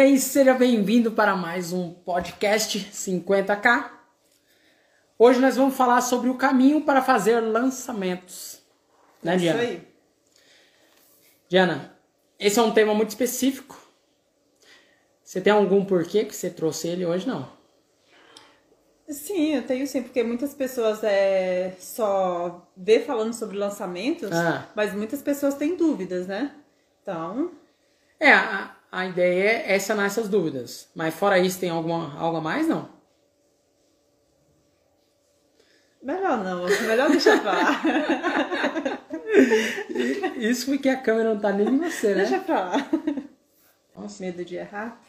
aí, seja bem-vindo para mais um podcast 50k. Hoje nós vamos falar sobre o caminho para fazer lançamentos. Né, Diana? Isso aí. Diana, esse é um tema muito específico. Você tem algum porquê que você trouxe ele hoje? Não. Sim, eu tenho sim, porque muitas pessoas é, só vê falando sobre lançamentos, Ah. mas muitas pessoas têm dúvidas, né? Então, É, a, a ideia é sanar essas dúvidas. Mas fora isso, tem alguma, algo a mais? Não. melhor não, melhor deixar pra lá. Isso porque a câmera não tá nem em você, né? Deixa pra lá. Nossa. Medo de errar?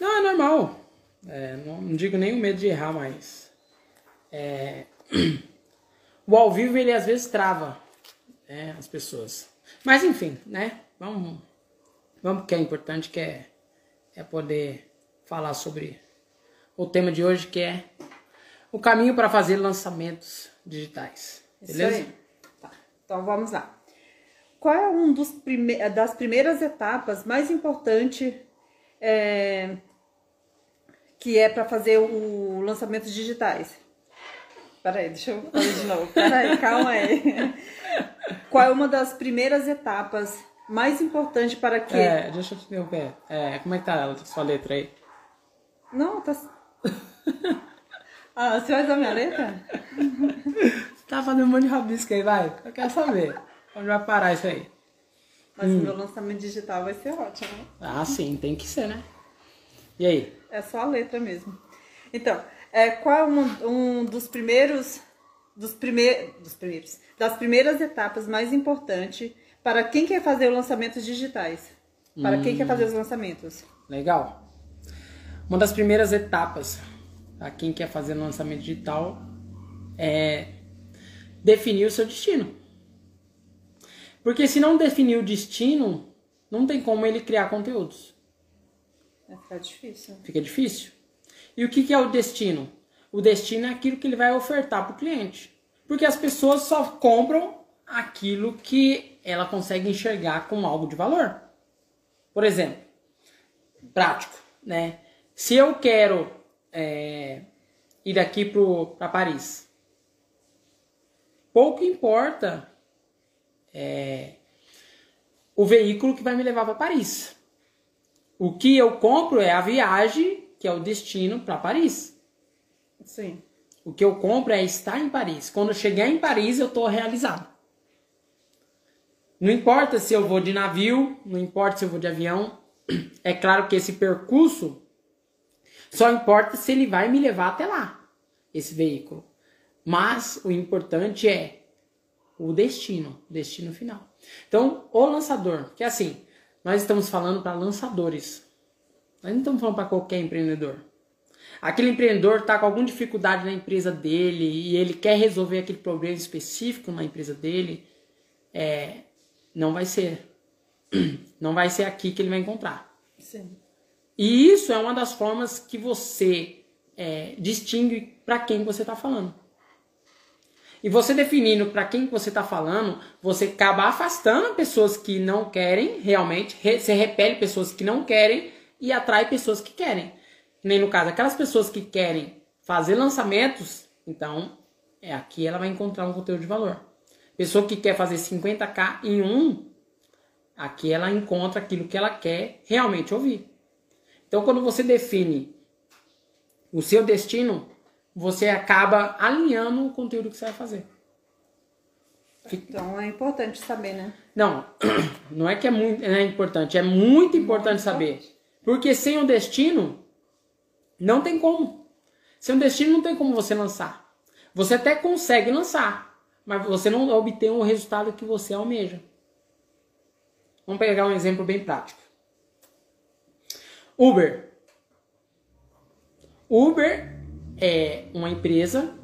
Não, é normal. É, não, não digo nem o medo de errar, mas. é, o ao vivo ele às vezes trava né, as pessoas. Mas enfim, né? Vamos, vamos porque é importante que é, é poder falar sobre o tema de hoje que é o caminho para fazer lançamentos digitais. Beleza? Tá, então vamos lá. Qual é um dos prime das primeiras etapas mais importante é, que é para fazer o lançamento digitais? Peraí, deixa eu fazer de novo. Peraí, calma aí. Qual é uma das primeiras etapas mais importante para que. É, deixa eu te interromper. É, como é que tá a sua letra aí? Não, tá. Ah, você vai usar minha letra? Você tá fazendo um monte de rabisco aí, vai. Eu quero saber. Onde vai parar isso aí? Mas o meu lançamento digital vai ser ótimo. né? Ah, sim, tem que ser, né? E aí? É só a letra mesmo. Então, é, qual é um, um dos primeiros, dos, prime, dos primeiros, das primeiras etapas mais importantes para quem quer fazer os lançamentos digitais? Para quem quer fazer os lançamentos? Legal. Uma das primeiras etapas para quem quer fazer lançamento digital é definir o seu destino. Porque se não definir o destino, não tem como ele criar conteúdos. Vai ficar difícil. Fica difícil. E o que, que é o destino? O destino é aquilo que ele vai ofertar para o cliente. Porque as pessoas só compram aquilo que ela consegue enxergar como algo de valor. Por exemplo, prático, né? Se eu quero é, ir daqui para Paris, pouco importa é, o veículo que vai me levar para Paris. O que eu compro é a viagem, que é o destino para Paris. Sim. O que eu compro é estar em Paris. Quando eu chegar em Paris, eu estou realizado. Não importa se eu vou de navio, não importa se eu vou de avião. É claro que esse percurso só importa se ele vai me levar até lá, esse veículo. Mas o importante é o destino, destino final. Então, o lançador, que é assim, nós estamos falando para lançadores. Nós não estamos falando para qualquer empreendedor. Aquele empreendedor está com alguma dificuldade na empresa dele e ele quer resolver aquele problema específico na empresa dele, é, não vai ser. Não vai ser aqui que ele vai encontrar. Sim. E isso é uma das formas que você é, distingue para quem você está falando. E você definindo para quem você está falando, você acaba afastando pessoas que não querem realmente, re- você repele pessoas que não querem e atrai pessoas que querem. Nem no caso, aquelas pessoas que querem fazer lançamentos, então é aqui ela vai encontrar um conteúdo de valor. Pessoa que quer fazer 50k em um, aqui ela encontra aquilo que ela quer realmente ouvir. Então, quando você define o seu destino, você acaba alinhando o conteúdo que você vai fazer. Então é importante saber, né? Não, não é que é muito é importante, é muito importante saber. Porque sem o destino, não tem como. Sem o destino, não tem como você lançar. Você até consegue lançar, mas você não obtém o resultado que você almeja. Vamos pegar um exemplo bem prático. Uber. Uber é uma empresa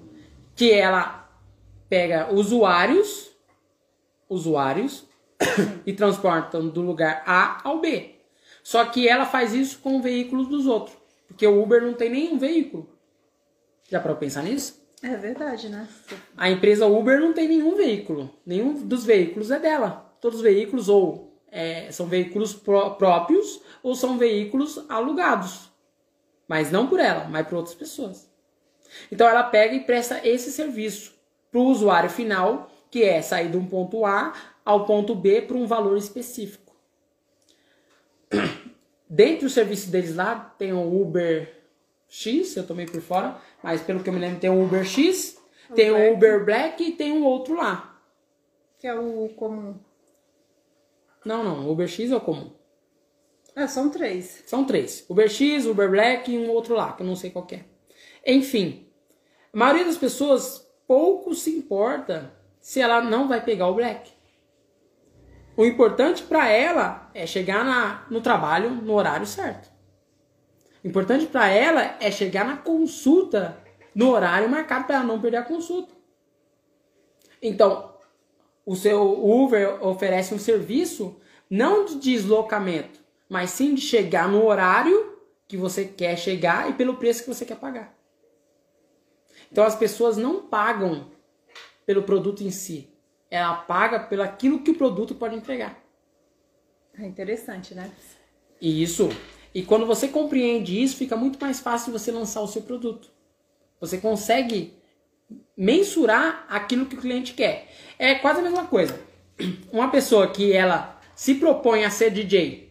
que ela pega usuários, usuários e transporta do lugar A ao B. Só que ela faz isso com veículos dos outros, porque o Uber não tem nenhum veículo. Já para pensar nisso? É verdade, né? A empresa Uber não tem nenhum veículo, nenhum dos veículos é dela. Todos os veículos ou é, são veículos pró próprios ou são veículos alugados. Mas não por ela, mas por outras pessoas. Então ela pega e presta esse serviço para o usuário final, que é sair de um ponto A ao ponto B por um valor específico. Dentre os serviços deles lá, tem o Uber X, eu tomei por fora, mas pelo que eu me lembro tem o Uber X, tem o Uber Black e tem um outro lá. Que é o comum. Não, não, o Uber X é o comum. É, são três. São três. Uber X, Uber Black e um outro lá, que eu não sei qual é. Enfim, a maioria das pessoas pouco se importa se ela não vai pegar o Black. O importante para ela é chegar na, no trabalho no horário certo. O importante para ela é chegar na consulta no horário marcado para ela não perder a consulta. Então, o seu Uber oferece um serviço não de deslocamento, mas sim de chegar no horário que você quer chegar e pelo preço que você quer pagar. Então as pessoas não pagam pelo produto em si, ela paga pelo aquilo que o produto pode entregar. É interessante, né? Isso. E quando você compreende isso, fica muito mais fácil você lançar o seu produto. Você consegue mensurar aquilo que o cliente quer. É quase a mesma coisa. Uma pessoa que ela se propõe a ser DJ,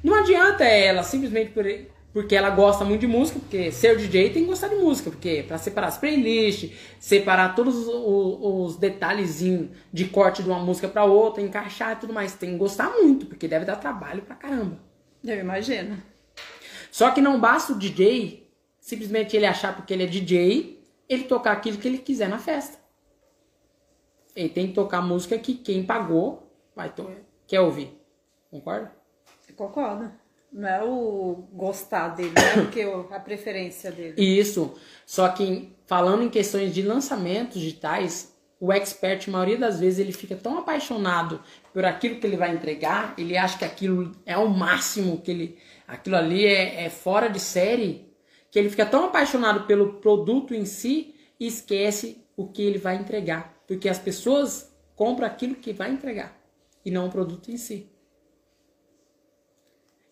não adianta ela simplesmente por porque ela gosta muito de música, porque ser DJ tem que gostar de música, porque para separar as playlists, separar todos os, os detalhezinhos de corte de uma música para outra, encaixar e tudo mais, tem que gostar muito, porque deve dar trabalho pra caramba. Eu imagino. Só que não basta o DJ simplesmente ele achar porque ele é DJ, ele tocar aquilo que ele quiser na festa. Ele tem que tocar música que quem pagou vai to quer ouvir. Concorda? Concordo. Não é o gostar dele, é porque a preferência dele. Isso. Só que falando em questões de lançamentos digitais, o expert, a maioria das vezes, ele fica tão apaixonado por aquilo que ele vai entregar, ele acha que aquilo é o máximo, que ele, aquilo ali é, é fora de série, que ele fica tão apaixonado pelo produto em si e esquece o que ele vai entregar. Porque as pessoas compram aquilo que vai entregar e não o produto em si.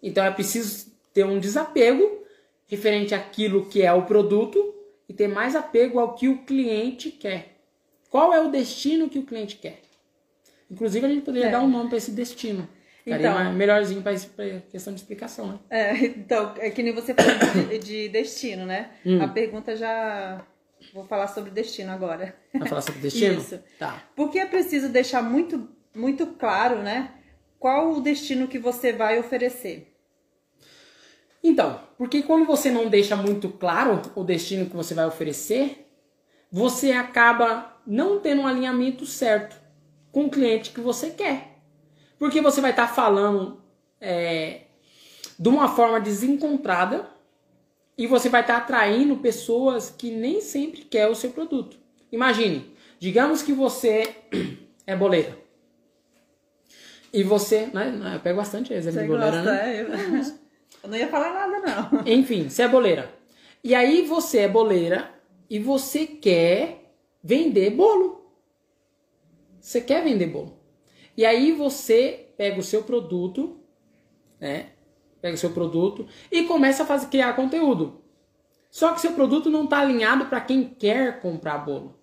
Então é preciso ter um desapego referente àquilo que é o produto e ter mais apego ao que o cliente quer. Qual é o destino que o cliente quer? Inclusive, a gente poderia é. dar um nome para esse destino. Ficaria então, melhorzinho para questão de explicação, né? É, então, é que nem você falou de, de destino, né? Hum. A pergunta já. Vou falar sobre destino agora. Vai falar sobre destino? Isso. Tá. Porque é preciso deixar muito, muito claro, né? Qual o destino que você vai oferecer. Então, porque quando você não deixa muito claro o destino que você vai oferecer, você acaba não tendo um alinhamento certo com o cliente que você quer. Porque você vai estar tá falando é, de uma forma desencontrada e você vai estar tá atraindo pessoas que nem sempre quer o seu produto. Imagine, digamos que você é boleira. E você, né? Eu pego bastante exemplo de boleira, gosta, né? É, eu não ia falar nada, não. Enfim, você é boleira. E aí você é boleira e você quer vender bolo. Você quer vender bolo. E aí você pega o seu produto, né? Pega o seu produto e começa a fazer, criar conteúdo. Só que seu produto não está alinhado para quem quer comprar bolo.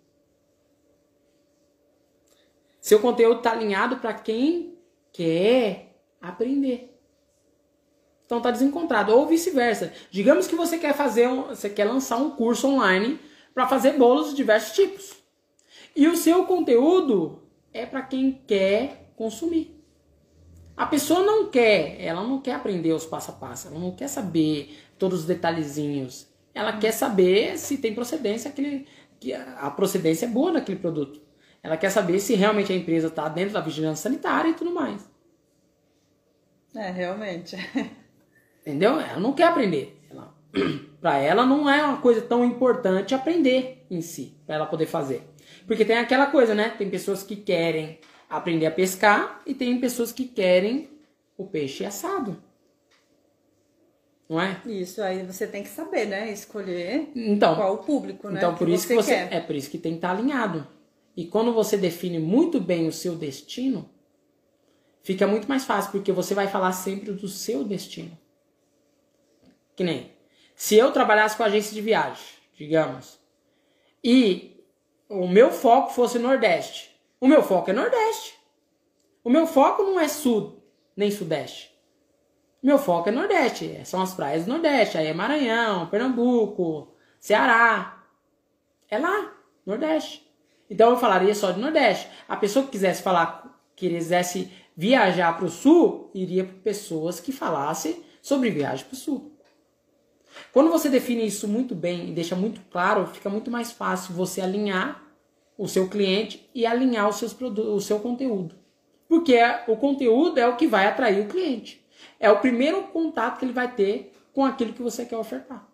Seu conteúdo está alinhado para quem quer aprender. Então está desencontrado. Ou vice-versa. Digamos que você quer fazer um, você quer lançar um curso online para fazer bolos de diversos tipos. E o seu conteúdo é para quem quer consumir. A pessoa não quer, ela não quer aprender os passo a passo, ela não quer saber todos os detalhezinhos. Ela quer saber se tem procedência aquele, que a procedência é boa naquele produto. Ela quer saber se realmente a empresa está dentro da vigilância sanitária e tudo mais. É, realmente. Entendeu? Ela não quer aprender. Ela, para ela não é uma coisa tão importante aprender em si, para ela poder fazer. Porque tem aquela coisa, né? Tem pessoas que querem aprender a pescar e tem pessoas que querem o peixe assado. Não é? Isso, aí você tem que saber, né? Escolher então, qual o público, né? Então, por isso que você. Quer. É por isso que tem que estar alinhado. E quando você define muito bem o seu destino, fica muito mais fácil, porque você vai falar sempre do seu destino. Que nem, se eu trabalhasse com agência de viagem, digamos, e o meu foco fosse Nordeste, o meu foco é Nordeste. O meu foco não é Sul nem Sudeste. Meu foco é Nordeste, são as praias do Nordeste, aí é Maranhão, Pernambuco, Ceará. É lá, Nordeste. Então eu falaria só de Nordeste. A pessoa que quisesse falar, que quisesse viajar para o Sul, iria para pessoas que falassem sobre viagem para o Sul. Quando você define isso muito bem e deixa muito claro, fica muito mais fácil você alinhar o seu cliente e alinhar os seus o seu conteúdo. Porque o conteúdo é o que vai atrair o cliente. É o primeiro contato que ele vai ter com aquilo que você quer ofertar.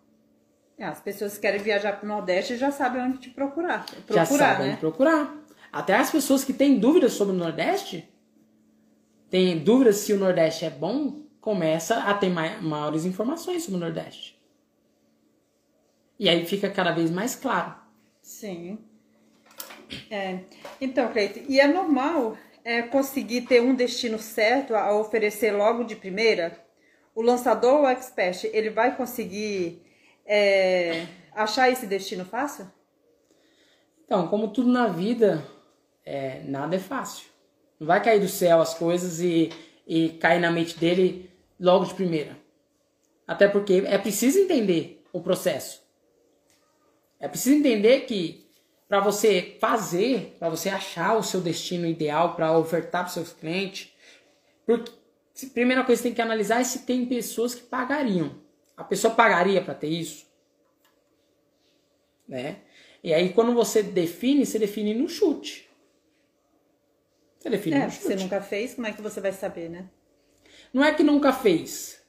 É, as pessoas que querem viajar para o Nordeste já sabem onde te procurar. procurar já sabem né? onde procurar. Até as pessoas que têm dúvidas sobre o Nordeste, têm dúvidas se o Nordeste é bom, começa a ter maiores informações sobre o Nordeste. E aí fica cada vez mais claro. Sim. É. Então, Cleiton, e é normal é, conseguir ter um destino certo a oferecer logo de primeira, o lançador ou o expert, ele vai conseguir é, achar esse destino fácil? Então, como tudo na vida, é, nada é fácil. Não vai cair do céu as coisas e, e cair na mente dele logo de primeira. Até porque é preciso entender o processo. É preciso entender que para você fazer, para você achar o seu destino ideal para ofertar para seus clientes, porque a primeira coisa que tem que analisar é se tem pessoas que pagariam. A pessoa pagaria para ter isso? Né? E aí quando você define, você define no chute. Você define é, no chute. Você nunca fez, como é que você vai saber, né? Não é que nunca fez.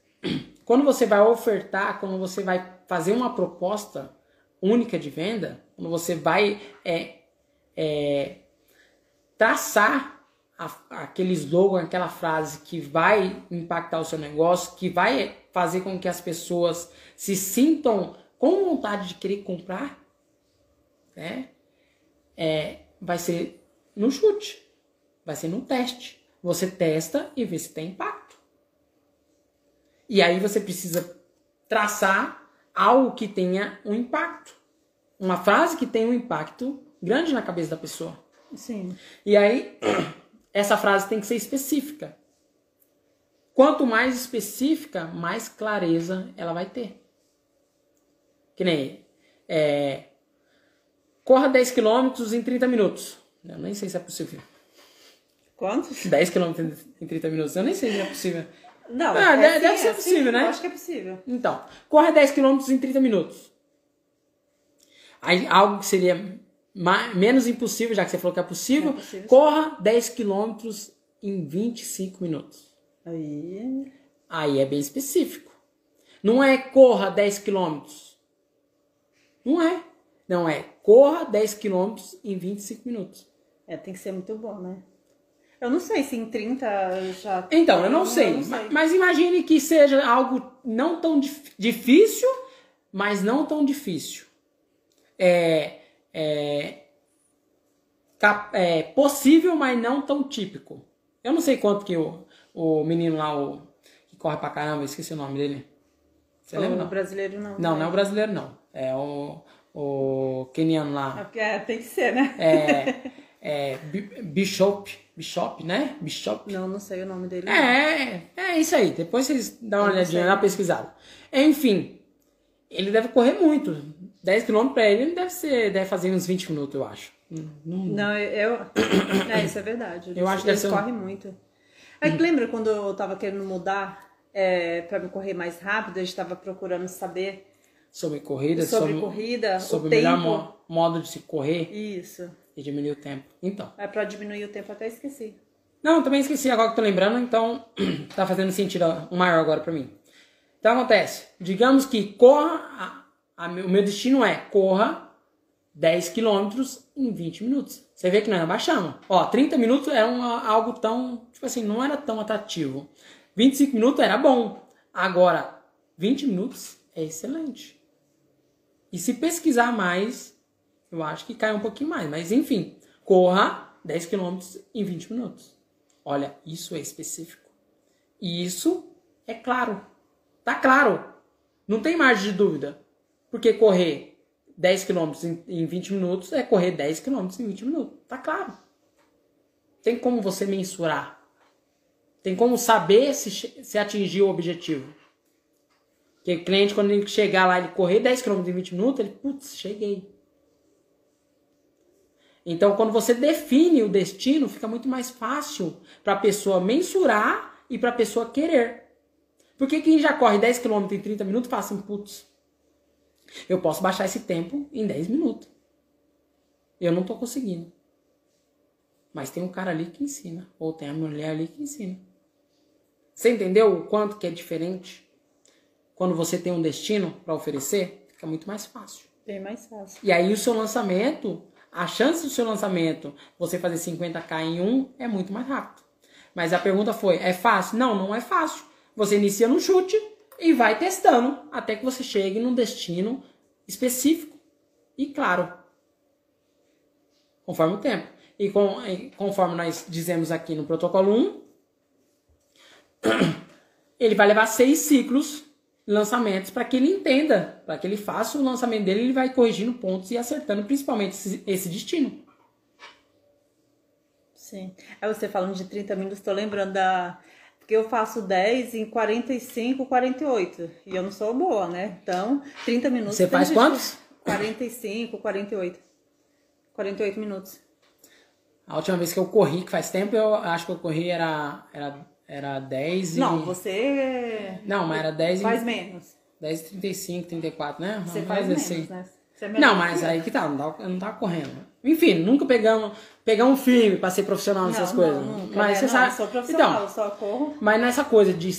Quando você vai ofertar, quando você vai fazer uma proposta única de venda, quando você vai é, é, traçar a, aquele slogan, aquela frase que vai impactar o seu negócio, que vai fazer com que as pessoas se sintam com vontade de querer comprar, né? É, vai ser no chute, vai ser no teste. Você testa e vê se tem impacto. E aí você precisa traçar algo que tenha um impacto uma frase que tem um impacto grande na cabeça da pessoa. Sim. E aí, essa frase tem que ser específica. Quanto mais específica, mais clareza ela vai ter. Que nem é, corra 10 km em 30 minutos. Eu nem sei se é possível. Quantos? 10 km em 30 minutos. Eu nem sei se é possível. Não, ah, é, deve, sim, ser é possível, sim, né? Eu acho que é possível. Então, corra 10 km em 30 minutos. Aí, algo que seria mais, menos impossível, já que você falou que é possível, é possível corra 10 quilômetros em 25 minutos. Aí... Aí é bem específico. Não é corra 10 quilômetros. Não é. Não é corra 10 quilômetros em 25 minutos. É, tem que ser muito bom, né? Eu não sei se em 30 já. Então, eu não, sei, eu não sei. Mas, imagine que seja algo não tão dif difícil, mas não tão difícil é, é, é, possível, mas não tão típico. Eu não sei quanto que o, o menino lá, o, que corre pra caramba, esqueci o nome dele. Você o lembra? O brasileiro não. Não, não é o brasileiro não. É o, o keniano lá. É, tem que ser, né? É, é Bishop, Bishop, né? Bishop. Não, não sei o nome dele. É, é isso aí. Depois vocês dão uma olhadinha, dá uma pesquisada. Enfim, ele deve correr muito. 10 km pra ele, ele deve ser, deve fazer uns 20 minutos, eu acho. Não, não eu. É, isso é verdade. Eu acho que eles correm um... muito. Aí lembra quando eu tava querendo mudar é, para me correr mais rápido, a gente tava procurando saber sobre corrida, sobre, sobre corrida, sobre o melhor mo modo de se correr. Isso. E diminuir o tempo. Então. É para diminuir o tempo até esqueci. Não, também esqueci agora que tô lembrando, então tá fazendo sentido maior agora para mim. Então acontece, digamos que corra a, o meu destino é corra 10 quilômetros em 20 minutos. Você vê que nós baixamos. Ó, 30 minutos é uma, algo tão, tipo assim, não era tão atrativo. 25 minutos era bom. Agora, 20 minutos é excelente. E se pesquisar mais, eu acho que cai um pouquinho mais. Mas enfim, corra 10 quilômetros em 20 minutos. olha, isso é específico. E isso é claro. Tá claro. Não tem margem de dúvida. Porque correr 10 km em 20 minutos é correr 10 km em 20 minutos. Tá claro. Tem como você mensurar. Tem como saber se, se atingir o objetivo. Porque o cliente, quando ele chegar lá e correr 10 km em 20 minutos, ele, putz, cheguei. Então, quando você define o destino, fica muito mais fácil para a pessoa mensurar e para a pessoa querer. Porque quem já corre 10 km em 30 minutos fala assim, putz, eu posso baixar esse tempo em 10 minutos. Eu não estou conseguindo. Mas tem um cara ali que ensina. Ou tem a mulher ali que ensina. Você entendeu o quanto que é diferente? Quando você tem um destino para oferecer, fica muito mais fácil. Bem mais fácil. E aí o seu lançamento, a chance do seu lançamento, você fazer 50k em um, é muito mais rápido. Mas a pergunta foi, é fácil? Não, não é fácil. Você inicia no chute e vai testando até que você chegue num destino específico e claro. Conforme o tempo. E, com, e conforme nós dizemos aqui no protocolo 1, ele vai levar seis ciclos lançamentos para que ele entenda, para que ele faça o lançamento dele, ele vai corrigindo pontos e acertando principalmente esse, esse destino. Sim. Aí você falando de 30 minutos, estou lembrando da. Porque eu faço 10 em 45, 48. E eu não sou boa, né? Então, 30 minutos. Você faz quantos? 45, 48. 48 minutos. A última vez que eu corri, que faz tempo, eu acho que eu corri era, era era 10 e... Não, você... Não, mas era 10 Faz e... menos. 10 e 35, 34, né? Você faz menos, né? Você é não, mas aí que tá, não não tava correndo. Enfim, nunca pegamos, pegamos um filme pra ser profissional nessas não, coisas. Não, nunca, mas né? você não, sabe. Eu sou profissional, então, eu só corro. Mas nessa coisa de,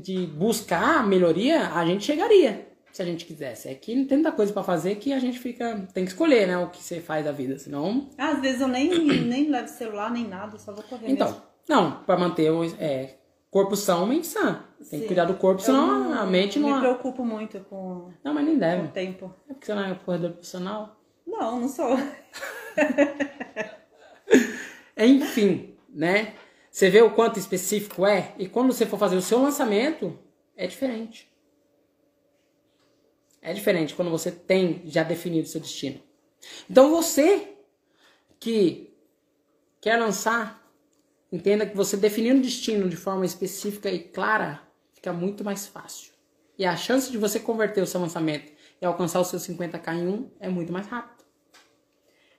de buscar melhoria, a gente chegaria. Se a gente quisesse. É que tem tanta coisa pra fazer que a gente fica. Tem que escolher, né? O que você faz da vida. Senão. Às vezes eu nem, nem levo celular, nem nada, só vou correr. Então, mesmo. Não, pra manter o. É, corpo são, mente sã. Tem Sim. que cuidar do corpo, senão Eu a mente me não. preocupo muito com Não, mas nem deve. o tempo. É porque você não é corredor profissional. Não, não sou. Enfim, né? Você vê o quanto específico é, e quando você for fazer o seu lançamento, é diferente. É diferente quando você tem já definido o seu destino. Então você que quer lançar, entenda que você definindo o destino de forma específica e clara, fica muito mais fácil. E a chance de você converter o seu lançamento e alcançar os seus 50k em um é muito mais rápido.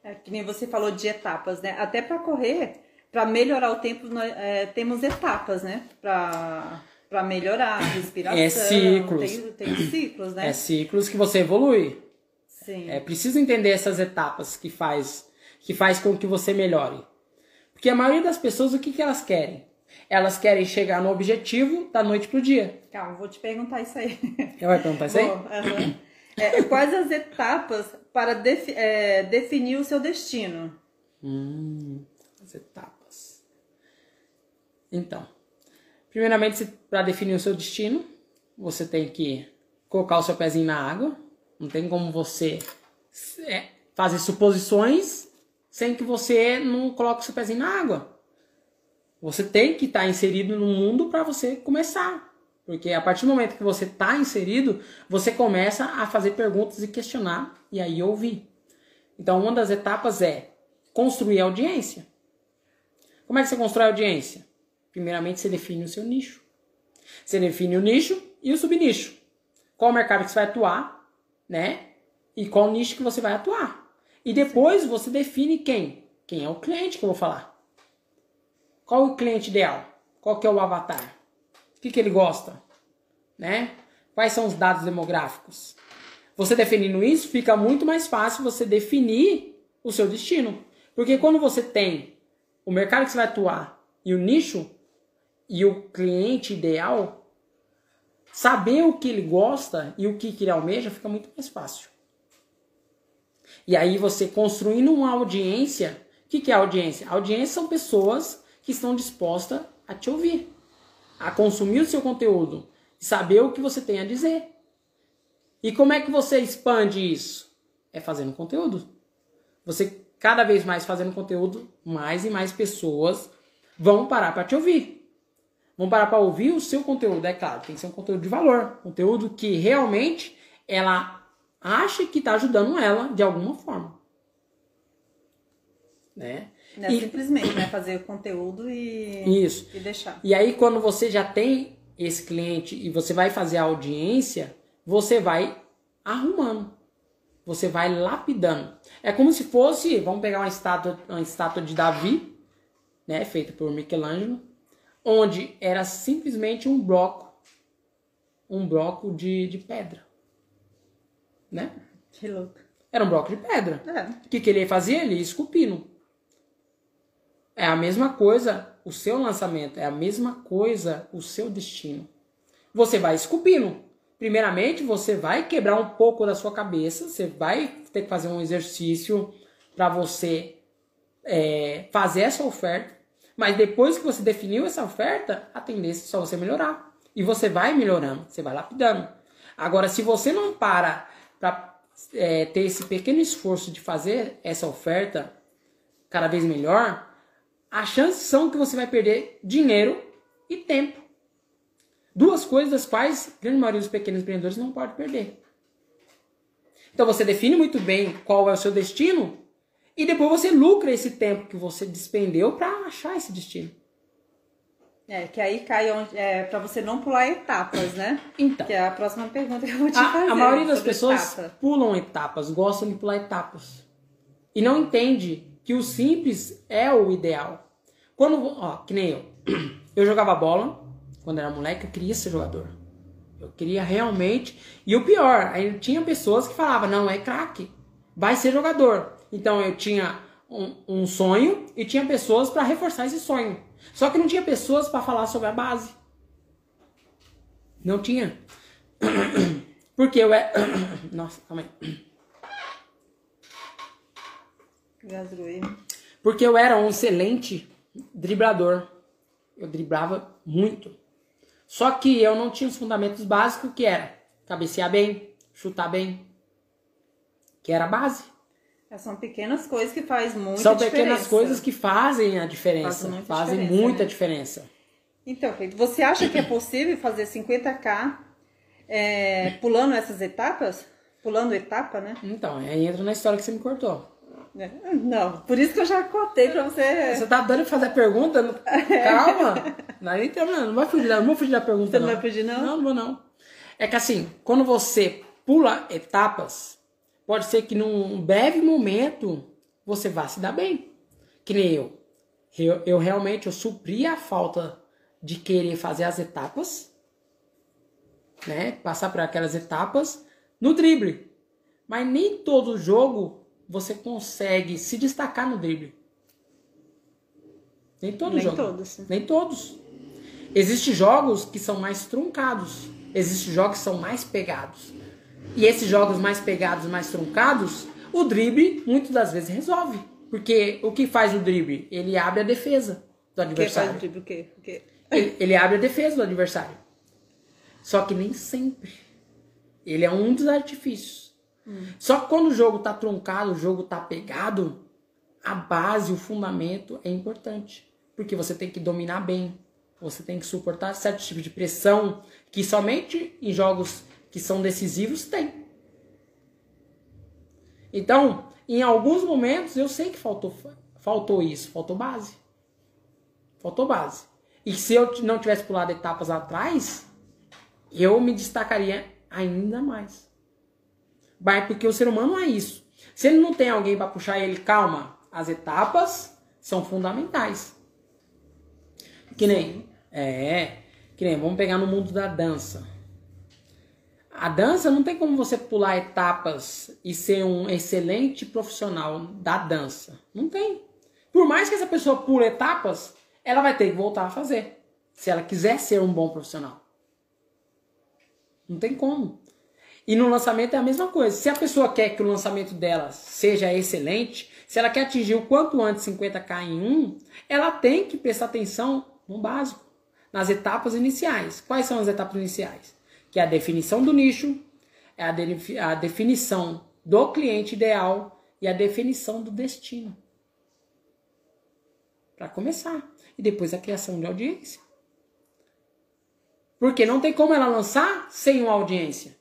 É que nem você falou de etapas, né? Até para correr, para melhorar o tempo, nós é, temos etapas, né? Para para melhorar a respiração. É ciclos. Tem, tem ciclos, né? É ciclos que você evolui. Sim. É preciso entender essas etapas que faz, que faz com que você melhore. Porque a maioria das pessoas, o que, que elas querem? Elas querem chegar no objetivo da noite pro dia. Calma, vou te perguntar isso aí. Você vai perguntar isso aí? Aham. É, quais as etapas para defi- é, definir o seu destino? Hum, as etapas. Então, primeiramente, para definir o seu destino, você tem que colocar o seu pezinho na água. Não tem como você é, fazer suposições sem que você não coloque seu pezinho na água. Você tem que estar inserido no mundo para você começar. Porque a partir do momento que você está inserido, você começa a fazer perguntas e questionar e aí ouvir. Então, uma das etapas é construir audiência. Como é que você constrói audiência? Primeiramente, você define o seu nicho. Você define o nicho e o subnicho. Qual mercado que você vai atuar, né? E qual nicho que você vai atuar. E depois você define quem. Quem é o cliente que eu vou falar. Qual o cliente ideal? Qual que é o avatar? O que, que ele gosta? Né? Quais são os dados demográficos? Você definindo isso, fica muito mais fácil você definir o seu destino. Porque quando você tem o mercado que você vai atuar e o nicho e o cliente ideal, saber o que ele gosta e o que ele almeja fica muito mais fácil. E aí você construindo uma audiência, o que, que é audiência? audiência são pessoas que estão dispostas a te ouvir, a consumir o seu conteúdo, saber o que você tem a dizer. E como é que você expande isso? É fazendo conteúdo. Você cada vez mais fazendo conteúdo, mais e mais pessoas vão parar para te ouvir. Vão parar para ouvir o seu conteúdo, é claro, tem que ser um conteúdo de valor, conteúdo que realmente ela acha que está ajudando ela de alguma forma. Né? É e... simplesmente né, fazer o conteúdo e, Isso. e deixar. E aí, quando você já tem esse cliente e você vai fazer a audiência, você vai arrumando. Você vai lapidando. É como se fosse, vamos pegar uma estátua, uma estátua de Davi, né, feita por Michelangelo, onde era simplesmente um bloco, um bloco de, de pedra, né? Que louco. Era um bloco de pedra. É. O que, que ele fazia? Ele ia esculpindo. É a mesma coisa o seu lançamento, é a mesma coisa o seu destino. Você vai esculpindo. Primeiramente, você vai quebrar um pouco da sua cabeça, você vai ter que fazer um exercício para você é, fazer essa oferta. Mas depois que você definiu essa oferta, a tendência é só você melhorar. E você vai melhorando, você vai lapidando. Agora, se você não para para é, ter esse pequeno esforço de fazer essa oferta cada vez melhor, as chances são que você vai perder dinheiro e tempo. Duas coisas das quais a grande maioria dos pequenos empreendedores não pode perder. Então você define muito bem qual é o seu destino e depois você lucra esse tempo que você despendeu para achar esse destino. É, que aí cai onde, é, para você não pular etapas, né? Então. Que é a próxima pergunta que eu vou te a, fazer. A maioria das pessoas etapa. pulam etapas, gostam de pular etapas. E não entende que o simples é o ideal. Quando, ó, que nem eu. Eu jogava bola quando era moleque, eu queria ser jogador. Eu queria realmente. E o pior, aí tinha pessoas que falavam: não, é craque, vai ser jogador. Então eu tinha um, um sonho e tinha pessoas para reforçar esse sonho. Só que não tinha pessoas para falar sobre a base. Não tinha. Porque eu é. Nossa, calma aí. Porque eu era um excelente driblador. Eu driblava muito. Só que eu não tinha os fundamentos básicos que era cabecear bem, chutar bem, que era a base. É, são pequenas coisas que fazem muita São diferença. pequenas coisas que fazem a diferença. Fazem muita fazem diferença, muita né? diferença. Então, você acha que é possível fazer 50k é, pulando essas etapas? Pulando etapa, né? Então, aí entra na história que você me cortou. É, Não, por isso que eu já contei pra você. Você tá dando pra fazer a pergunta? Não- Calma. Não, tá- não, não vai fugir, não vou fugir da pergunta. Você não vai fugir, não? Não, não vou não. É que assim, quando você pula etapas, pode ser que num breve momento você vá se dar bem. Que nem eu. Eu, eu realmente eu supri a falta de querer fazer as etapas, né? Passar por aquelas etapas no drible. Mas nem todo jogo você consegue se destacar no drible. Nem todo Nem jogo. todos. Nem todos. Existem jogos que são mais truncados. Existem jogos que são mais pegados. E esses jogos mais pegados, mais truncados, o drible muitas das vezes resolve. Porque o que faz o drible? Ele abre a defesa do O que faz adversário. o drible? O quê? O quê? Ele, ele abre a defesa do adversário. Só que nem sempre. Ele é um dos artifícios. Só que quando o jogo tá truncado, o jogo tá pegado, a base, o fundamento é importante. Porque você tem que dominar bem. Você tem que suportar certo tipo de pressão que somente em jogos que são decisivos tem. Então, em alguns momentos eu sei que faltou, faltou isso, faltou base. Faltou base. E se eu não tivesse pulado etapas atrás, eu me destacaria ainda mais. Vai, porque o ser humano é isso. Se ele não tem alguém para puxar ele, calma, as etapas são fundamentais. Que nem, é, que nem, vamos pegar no mundo da dança. A dança não tem como você pular etapas e ser um excelente profissional da dança. Não tem. Por mais que essa pessoa pule etapas, ela vai ter que voltar a fazer. Se ela quiser ser um bom profissional. Não tem como. E no lançamento é a mesma coisa. Se a pessoa quer que o lançamento dela seja excelente, se ela quer atingir o quanto antes 50k em um, ela tem que prestar atenção no básico, nas etapas iniciais. Quais são as etapas iniciais? Que é a definição do nicho, é a, de- a definição do cliente ideal e a definição do destino. Para começar. e depois a criação de audiência. Porque não tem como ela lançar sem uma audiência.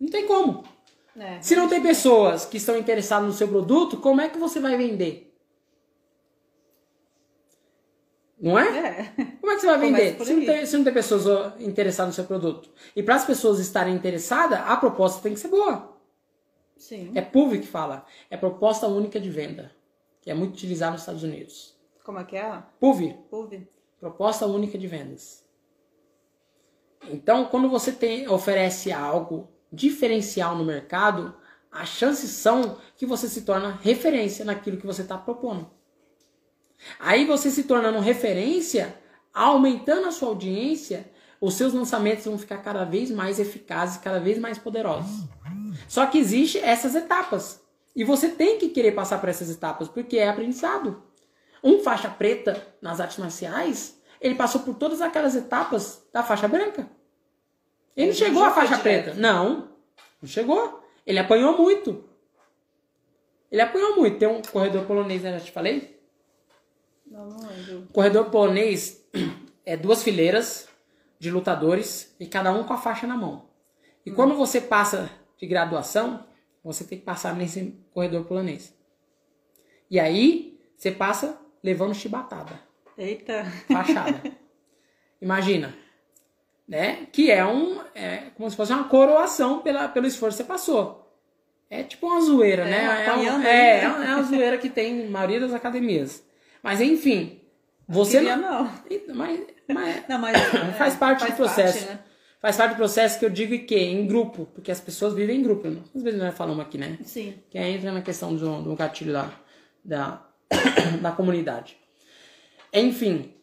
Não tem como. É. Se não tem pessoas que estão interessadas no seu produto, como é que você vai vender? Não é? É. Como é que você vai vender? Se não, tem, se não tem pessoas interessadas no seu produto. E para as pessoas estarem interessadas, a proposta tem que ser boa. Sim. É PUV que fala. É proposta única de venda. Que é muito utilizado nos Estados Unidos. Como é que é? PUV, Ouve? proposta única de vendas. Então, quando você tem, oferece algo diferencial no mercado, as chances são que você se torna referência naquilo que você está propondo. Aí você se tornando referência, aumentando a sua audiência, os seus lançamentos vão ficar cada vez mais eficazes, cada vez mais poderosos. Só que existe essas etapas. E você tem que querer passar por essas etapas, porque é aprendizado. Um faixa preta nas artes marciais, ele passou por todas aquelas etapas da faixa branca. Ele não chegou à faixa preta. Não, não chegou. Ele apanhou muito. Ele apanhou muito. Tem um corredor polonês, né? Já te falei? Não, não lembro. Corredor polonês é duas fileiras de lutadores e cada um com a faixa na mão. E quando você passa de graduação, você tem que passar nesse corredor polonês. E aí, você passa levando chibatada, Eita. fachada. Imagina, né? Que é um, é como se fosse uma coroação pela, pelo esforço que você passou. É tipo uma zoeira, É, né? É, um- é, é uma zoeira que tem na maioria das academias. Mas enfim, você Queria não, não. mas, mas Não, mas. é, faz parte do processo. né? Faz parte do processo que eu digo que em grupo, porque as pessoas vivem em grupo. Né? Às vezes nós falamos aqui, né? Sim. Que aí entra na questão do, do gatilho da, da, da comunidade. Enfim,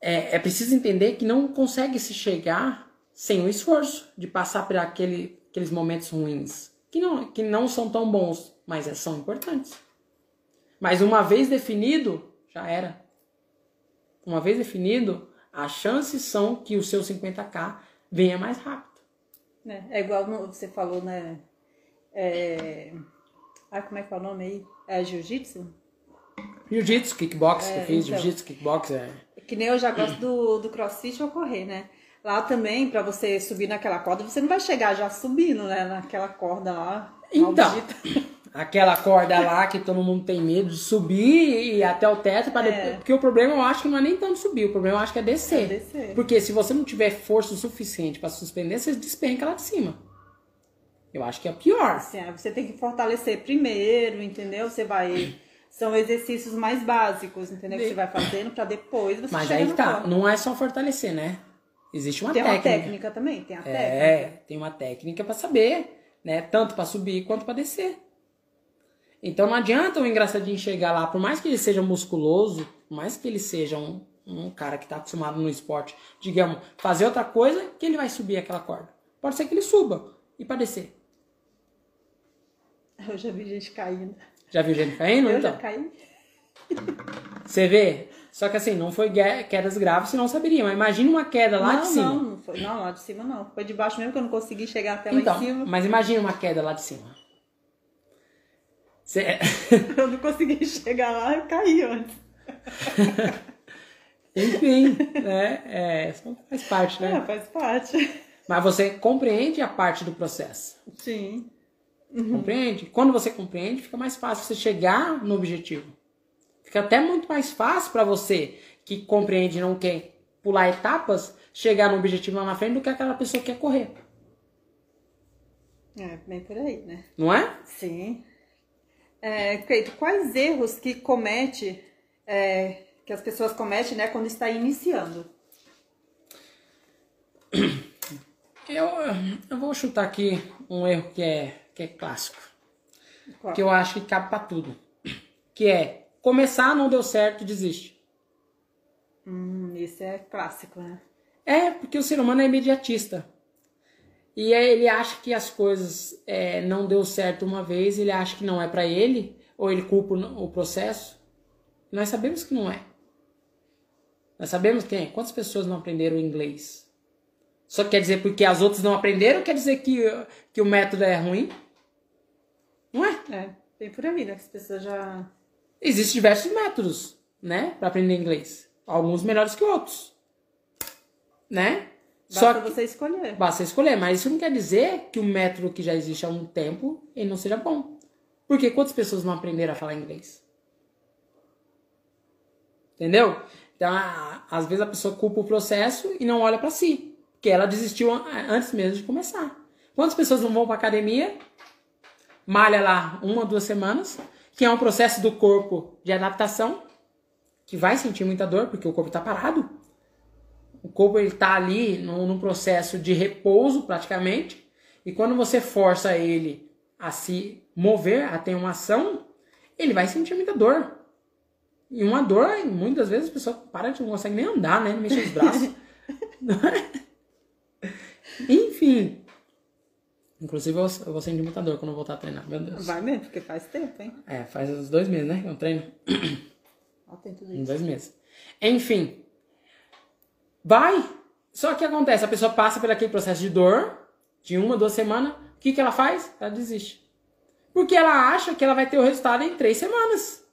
é, é preciso entender que não consegue se chegar sem o esforço de passar por aquele, aqueles momentos ruins, que não, que não são tão bons, mas é- são importantes. Mas uma vez definido, já era. Uma vez definido, as chances são que o seu 50k venha mais rápido. É, é igual você falou, né? É... Ai, como é que é o nome aí? É jiu-jitsu? Jiu-jitsu, kickbox, que É, eu fiz, então. jiu-jitsu, kickbox, é. Que nem eu já gosto do, do crossfit ou correr, né? Lá também, pra você subir naquela corda, você não vai chegar já subindo, né? Naquela corda lá. Então, maldita. Aquela corda lá que todo mundo tem medo de subir e até o teto para É. depois. Porque o problema eu acho que não é nem tanto subir, o problema eu acho que é descer. É descer. Porque se você não tiver força o suficiente para suspender, você despenca lá de cima. Eu acho que é pior. Assim, aí você tem que fortalecer primeiro, entendeu? Você vai. São exercícios mais básicos, entendeu? Que você vai fazendo pra depois você Mas aí tá, corda. não é só fortalecer, né? Existe uma Tem técnica. uma técnica também, tem a técnica. É, tem uma técnica para saber, né? Tanto para subir quanto para descer. Então não adianta o engraçadinho chegar lá, por mais que ele seja musculoso, por mais que ele seja um, um cara que está acostumado no esporte, digamos, fazer outra coisa, que ele vai subir aquela corda. Pode ser que ele suba e para descer. Eu já vi gente caindo. Já viu gente caindo? Eu então, já caí. você vê? Só que assim, não foi quedas graves, senão saberia. Mas imagina uma queda lá não, de cima. Não, não foi. Não, lá de cima não. Foi de baixo mesmo que eu não consegui chegar até lá então, em cima. mas imagina uma queda lá de cima. Você- Eu não consegui chegar lá, eu caí antes. Enfim, né? É, faz parte, É, né? faz parte. Mas você compreende a parte do processo. Sim. Compreende? Quando você compreende, fica mais fácil você chegar no objetivo. Fica até muito mais fácil para você que compreende e não quer pular etapas, chegar no objetivo lá na frente do que aquela pessoa que quer correr. É, bem por aí, né? Não é? Sim. É, Cleito, quais erros que comete, é, que as pessoas cometem, né, quando está iniciando? Eu, eu vou chutar aqui um erro que é, que é clássico. Qual? Que eu acho que cabe pra tudo. Que é começar, não deu certo, desiste. Hum, esse é clássico, né? É, porque o ser humano é imediatista. E aí ele acha que as coisas é, não deu certo uma vez, ele acha que não é pra ele, ou ele culpa o processo. Nós sabemos que não é. Nós sabemos quem é. Quantas pessoas não aprenderam inglês? Só quer dizer porque as outras não aprenderam, quer dizer que, que o método é ruim? Não é? É, bem por aí, né? Que as pessoas já. Existem diversos métodos, né, para aprender inglês. Alguns melhores que outros. Né? Basta que, você escolher. Basta escolher, mas isso não quer dizer que o método que já existe há um tempo ele não seja bom. Porque quantas pessoas não aprenderam a falar inglês? Entendeu? Então, às vezes a pessoa culpa o processo e não olha para si. Porque ela desistiu antes mesmo de começar. Quantas pessoas não vão para academia, malha lá uma, duas semanas, que é um processo do corpo de adaptação, que vai sentir muita dor, porque o corpo está parado. O corpo está ali num, num processo de repouso, praticamente. E quando você força ele a se mover, a ter uma ação, ele vai sentir muita dor. E uma dor, muitas vezes a pessoa para de não consegue nem andar, né? Não mexer os braços. Enfim. Inclusive eu, eu vou sentir muita dor quando eu voltar a treinar, meu Deus. Vai mesmo, porque faz tempo, hein? É, faz uns dois meses, né? Que eu treino. Ó, tem tudo isso. Uns dois meses. Enfim. Vai. Só que acontece, a pessoa passa por aquele processo de dor, de uma, duas semanas. O que, que ela faz? Ela desiste. Porque ela acha que ela vai ter o resultado em três semanas.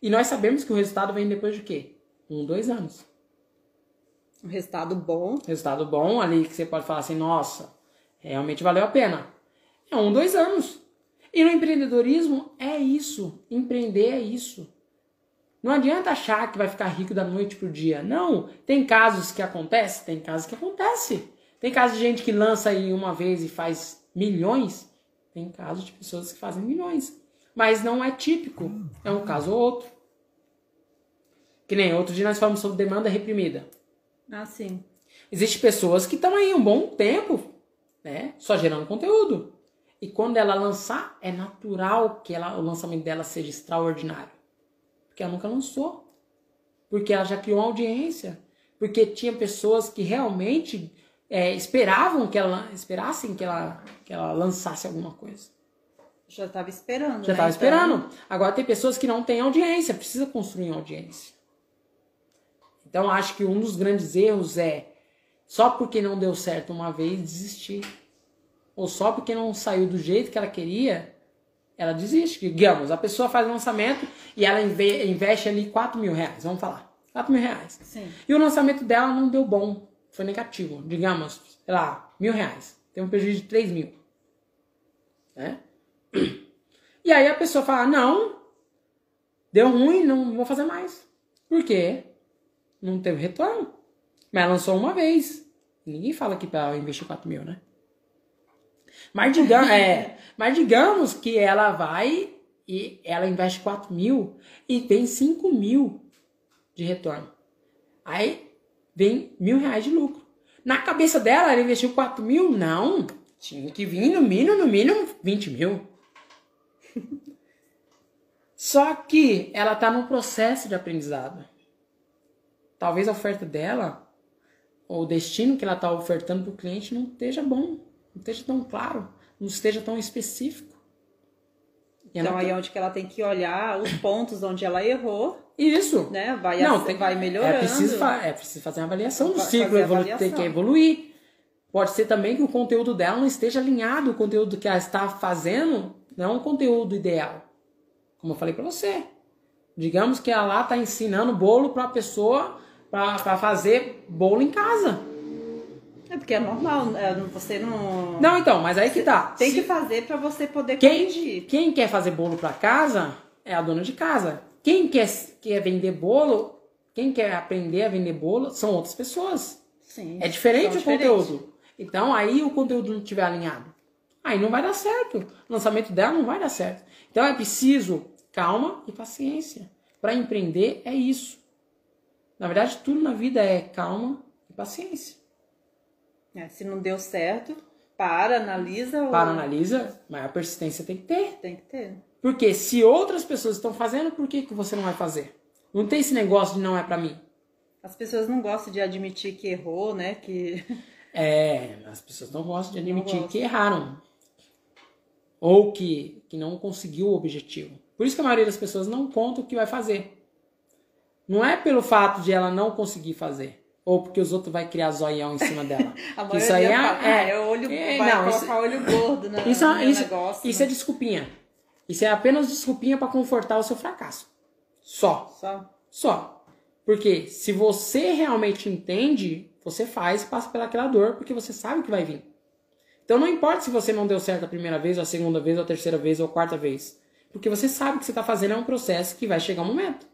E nós sabemos que o resultado vem depois de quê? Um, dois anos. Um resultado bom. Resultado bom ali que você pode falar assim, nossa, realmente valeu a pena. É um, dois anos. E no empreendedorismo é isso. Empreender é isso. Não adianta achar que vai ficar rico da noite pro dia. Não. Tem casos que acontece? Tem casos que acontece. Tem casos de gente que lança aí uma vez e faz milhões. Tem casos de pessoas que fazem milhões mas não é típico. É um caso ou outro. Que nem outro dia nós falamos sobre demanda reprimida. Ah, sim. Existem pessoas que estão aí um bom tempo, né? Só gerando conteúdo. E quando ela lançar, é natural que ela, o lançamento dela seja extraordinário. Porque ela nunca lançou. Porque ela já criou uma audiência. Porque tinha pessoas que realmente é, esperavam que ela esperassem que ela, que ela lançasse alguma coisa. Já estava esperando. Já estava né? esperando. Então... Agora tem pessoas que não têm audiência, precisa construir uma audiência. Então acho que um dos grandes erros é só porque não deu certo uma vez desistir. Ou só porque não saiu do jeito que ela queria, ela desiste. Digamos, a pessoa faz lançamento e ela investe ali 4 mil reais, vamos falar. 4 mil reais. Sim. E o lançamento dela não deu bom, foi negativo. Digamos, sei lá, mil reais. Tem um prejuízo de 3 mil. Né? E aí a pessoa fala: não, deu ruim, não vou fazer mais. Por quê? Não teve retorno. Mas lançou uma vez. Ninguém fala que para investir 4 mil, né? Mas digamos, é, mas digamos que ela vai e ela investe 4 mil e tem 5 mil de retorno. Aí vem mil reais de lucro. Na cabeça dela, ela investiu 4 mil? Não. Tinha que vir no mínimo, no mínimo 20 mil. Só que ela está num processo de aprendizado. Talvez a oferta dela, ou o destino que ela está ofertando para o cliente não esteja bom, não esteja tão claro, não esteja tão específico. E então aí é onde que ela tem que olhar os pontos onde ela errou. Isso. Né? Vai, não, tem, vai melhorando. É preciso, é preciso fazer uma avaliação do ciclo, avaliação. tem que evoluir. Pode ser também que o conteúdo dela não esteja alinhado, o conteúdo que ela está fazendo não é um conteúdo ideal. Como eu falei para você. Digamos que ela lá está ensinando bolo para a pessoa para fazer bolo em casa. É porque é normal, é, você não. Não, então, mas aí que tá. Tem Se... que fazer para você poder quem, corrigir. Quem quer fazer bolo para casa é a dona de casa. Quem quer, quer vender bolo, quem quer aprender a vender bolo são outras pessoas. Sim. É diferente o conteúdo. Então aí o conteúdo não estiver alinhado. Aí não vai dar certo. O lançamento dela não vai dar certo. Então é preciso calma e paciência. Para empreender é isso. Na verdade, tudo na vida é calma e paciência. É, se não deu certo, para, analisa. Ou... Para, analisa, mas a persistência tem que ter. Tem que ter. Porque se outras pessoas estão fazendo, por que, que você não vai fazer? Não tem esse negócio de não é para mim. As pessoas não gostam de admitir que errou, né? Que... É, as pessoas não gostam de admitir que erraram ou que, que não conseguiu o objetivo. Por isso que a maioria das pessoas não conta o que vai fazer. Não é pelo fato de ela não conseguir fazer. Ou porque os outros vai criar zoião em cima dela. a isso aí é, fala, é, é, olho, é, vai não, colocar isso, olho gordo no, isso, no isso, negócio. Isso é né? é desculpinha. Isso é apenas desculpinha para confortar o seu fracasso. Só. Só. Só. Porque se você realmente entende, você faz, passa pelaquela dor, porque você sabe que vai vir. Então não importa se você não deu certo a primeira vez, ou a segunda vez, ou a terceira vez, ou a quarta vez. Porque você sabe que você está fazendo é um processo que vai chegar um momento.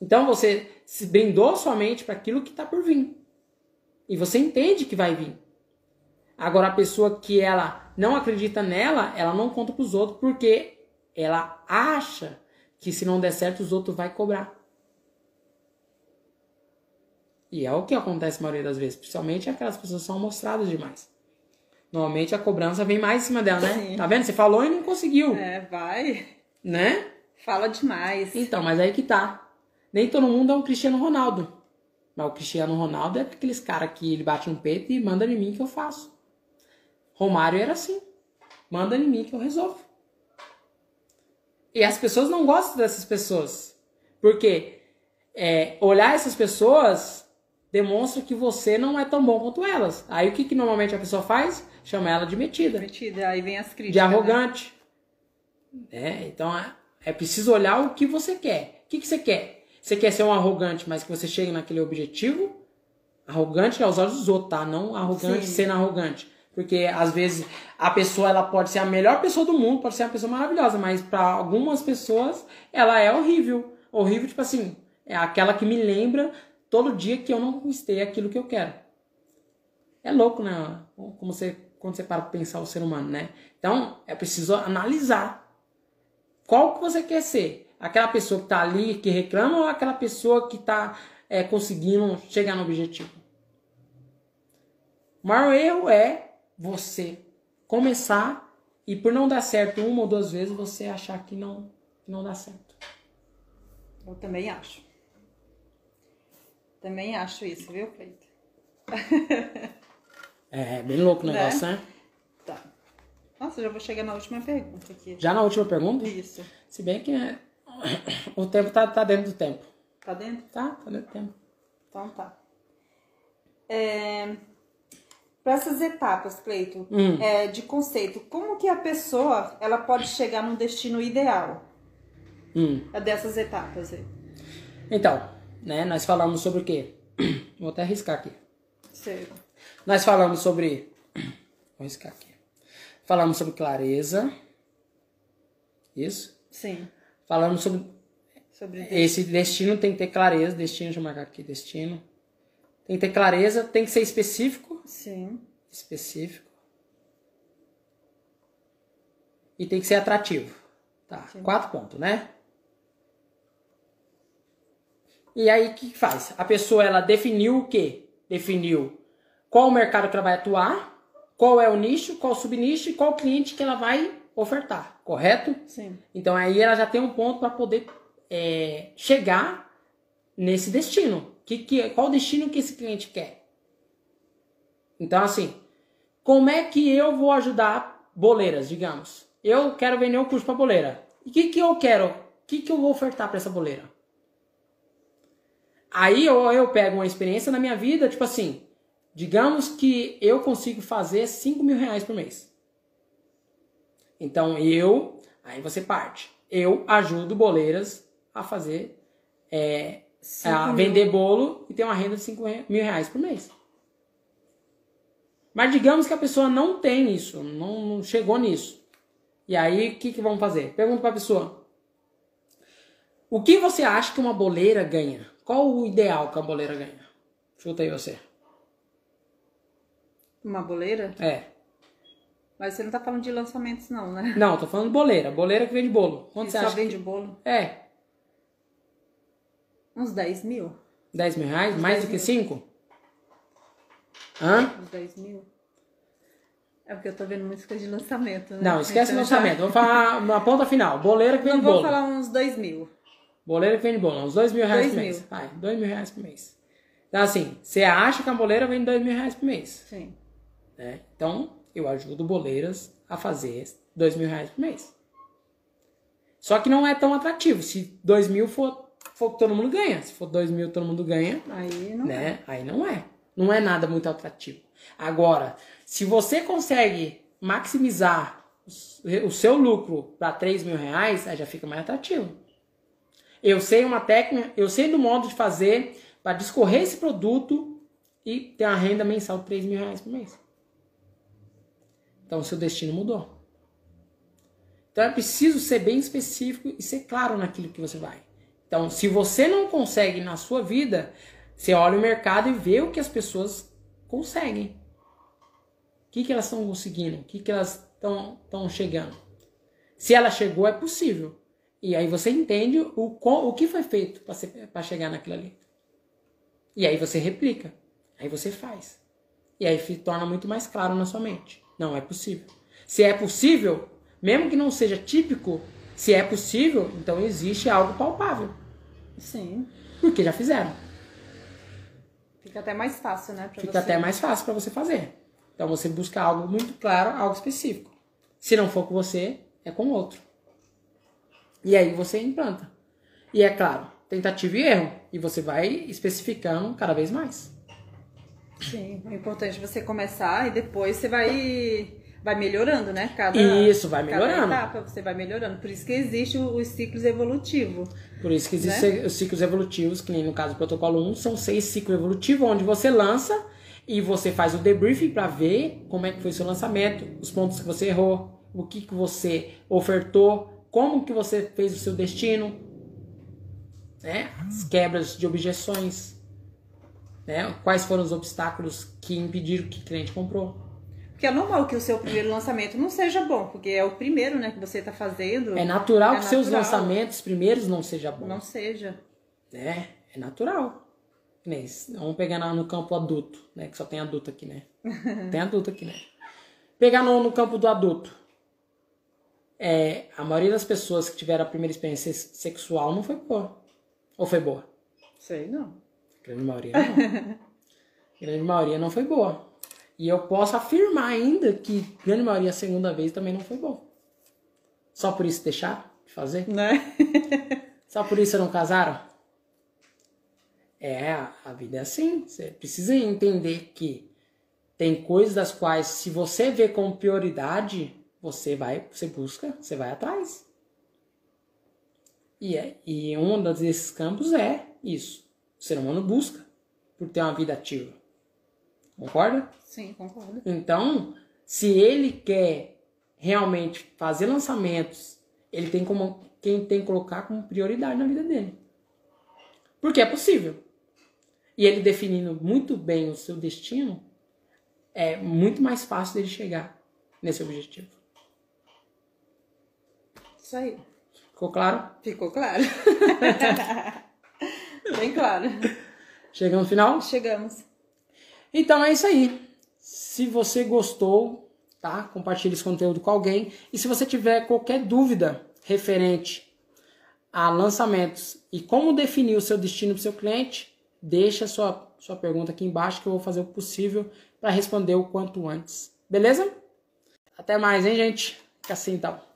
Então você se brindou sua mente para aquilo que está por vir. E você entende que vai vir. Agora a pessoa que ela não acredita nela, ela não conta para os outros porque ela acha que se não der certo os outros vai cobrar. E é o que acontece a maioria das vezes, principalmente aquelas pessoas que são mostradas demais. Normalmente a cobrança vem mais em cima dela, né? Sim. Tá vendo? Você falou e não conseguiu, É, vai. né? Fala demais. Então, mas aí que tá. Nem todo mundo é um Cristiano Ronaldo. Mas o Cristiano Ronaldo é aqueles caras que ele bate no peito e manda em mim que eu faço. Romário era assim. Manda em mim que eu resolvo. E as pessoas não gostam dessas pessoas. Porque é, olhar essas pessoas demonstra que você não é tão bom quanto elas. Aí o que, que normalmente a pessoa faz? Chama ela de metida Metida. Aí vem as críticas. de né? arrogante. É, então é, é preciso olhar o que você quer. O que, que você quer? Você quer ser um arrogante, mas que você chegue naquele objetivo? Arrogante aos olhos dos outros, tá? Não arrogante Sim. sendo arrogante. Porque às vezes a pessoa ela pode ser a melhor pessoa do mundo, pode ser uma pessoa maravilhosa, mas para algumas pessoas ela é horrível. Horrível, tipo assim, é aquela que me lembra todo dia que eu não conquistei aquilo que eu quero. É louco, né? Como você, quando você para pra pensar o ser humano, né? Então, é preciso analisar. Qual que você quer ser? Aquela pessoa que tá ali, que reclama, ou aquela pessoa que tá é, conseguindo chegar no objetivo? O maior erro é você começar e por não dar certo uma ou duas vezes, você achar que não, que não dá certo. Eu também acho. Também acho isso, viu, Cleito? É bem louco o Né? negócio, né? Tá. Nossa, já vou chegar na última pergunta aqui. Já na última pergunta, Isso. se bem que é, o tempo tá, tá dentro do tempo. Tá dentro? Tá, tá dentro do tempo. Então tá. É... Para essas etapas, Cleito, Hum. é, de conceito, como que a pessoa ela pode chegar num destino ideal Hum. é dessas etapas aí? Então, né, nós falamos sobre o quê? Vou até arriscar aqui. Certo. Nós falamos sobre. Vou riscar aqui. Falamos sobre clareza. Isso. Sim. Falamos sobre. Sobre Esse destino tem que ter clareza. Destino, deixa eu marcar aqui. Destino. Tem que ter clareza, tem que ser específico. Sim. Específico. E tem que ser atrativo. Tá. Sim. Quatro pontos, né? E aí, o que que faz? A pessoa, ela definiu o quê? Definiu qual o mercado que ela vai atuar, qual é o nicho, qual o subnicho e qual cliente que ela vai ofertar, correto? Sim. Então aí ela já tem um ponto para poder é, chegar nesse destino. Que, que, qual o destino que esse cliente quer? Então assim, como é que eu vou ajudar boleiras, digamos? Eu quero vender um curso para boleira. E o que, que eu quero? O que, que eu vou ofertar para essa boleira? Aí eu, eu pego uma experiência na minha vida, tipo assim, digamos que eu consigo fazer 5 mil reais por mês. Então eu, aí você parte. Eu ajudo boleiras a fazer, é, a mil. vender bolo e ter uma renda de 5 mil reais por mês. Mas digamos que a pessoa não tem isso, não, não chegou nisso. E aí o que, que vamos fazer? Pergunta para a pessoa: O que você acha que uma boleira ganha? Qual o ideal que a boleira ganha? Chuta aí você. Uma boleira? É. Mas você não tá falando de lançamentos, não, né? Não, tô falando boleira. Boleira que vende bolo. Quanto Que você só acha? vende bolo? É. Uns 10 mil? 10 mil reais? Uns Mais 10 do que mil. 5? Hã? Uns 10 mil? É porque eu tô vendo música de lançamento, né? Não, esquece Então, já- lançamento. Vamos falar na ponta final. Boleira que vende Não vou bolo. falar uns 2 mil. Boleira que vende bolo. Uns 2 mil reais Dois por mês. mil. Vai, 2 mil reais por mês. Então, assim, você acha que a boleira vende 2 mil reais por mês. Sim. né? Então, eu ajudo boleiras a fazer 2 mil reais por mês. Só que não é tão atrativo. Se 2 mil for, for todo mundo ganha. Se for 2 mil todo mundo ganha, Aí não é. né? Aí não é. Não é nada muito atrativo. Agora, se você consegue maximizar o seu lucro para 3 mil reais, aí já fica mais atrativo. Eu sei uma técnica, eu sei do modo de fazer para discorrer esse produto e ter uma renda mensal de 3 mil reais por mês. Então, seu destino mudou. Então, é preciso ser bem específico e ser claro naquilo que você vai. Então, se você não consegue na sua vida, você olha o mercado e vê o que as pessoas conseguem. O que, que elas estão conseguindo? O que, que elas estão chegando? Se ela chegou, é possível. E aí você entende o, o que foi feito para chegar naquilo ali. E aí você replica. Aí você faz. E aí torna muito mais claro na sua mente. Não é possível. Se é possível, mesmo que não seja típico, se é possível, então existe algo palpável. Sim. Porque já fizeram. Fica até mais fácil, né? Fica você. até mais fácil para você fazer. Então você busca algo muito claro, algo específico. Se não for com você, é com outro. E aí você implanta. E é claro, tentativa e erro. E você vai especificando cada vez mais. Sim, é importante você começar e depois você vai vai melhorando, né? Cada, isso, vai melhorando. Cada etapa você vai melhorando. Por isso que existe os ciclos evolutivos. Por isso que existem né? os ciclos evolutivos, que nem no caso do protocolo 1, são seis ciclos evolutivos, onde você lança e você faz o debriefing para ver como é que foi o seu lançamento, os pontos que você errou, o que, que você ofertou, como que você fez o seu destino, né? as quebras de objeções, né? quais foram os obstáculos que impediram que o cliente comprou. Porque é normal que o seu primeiro lançamento não seja bom, porque é o primeiro, né, que você está fazendo. É natural é que natural. seus lançamentos primeiros não seja bom. Não seja. É, é natural. Vamos pegar no campo adulto, né? Que só tem adulto aqui, né? tem adulto aqui, né? Pegar no, no campo do adulto. É, a maioria das pessoas que tiveram a primeira experiência sexual não foi boa. Ou foi boa? Sei, não. Grande maioria não. grande maioria não foi boa. E eu posso afirmar ainda que grande maioria a segunda vez também não foi bom. Só por isso deixaram de fazer? Né? Só por isso não casaram? É, a vida é assim. Você precisa entender que tem coisas das quais, se você vê como prioridade, você vai, você busca, você vai atrás. E, é, e um desses campos é isso. O ser humano busca por ter uma vida ativa. Concorda? Sim, concordo. Então, se ele quer realmente fazer lançamentos, ele tem como quem tem que colocar como prioridade na vida dele. Porque é possível. E ele definindo muito bem o seu destino, é muito mais fácil dele chegar nesse objetivo. Isso aí. Ficou claro? Ficou claro. Bem claro. Chegamos no final? Chegamos. Então é isso aí. Se você gostou, tá? Compartilhe esse conteúdo com alguém. E se você tiver qualquer dúvida referente a lançamentos e como definir o seu destino para o seu cliente, deixa a sua, sua pergunta aqui embaixo que eu vou fazer o possível para responder o quanto antes. Beleza? Até mais, hein, gente? Fica assim então.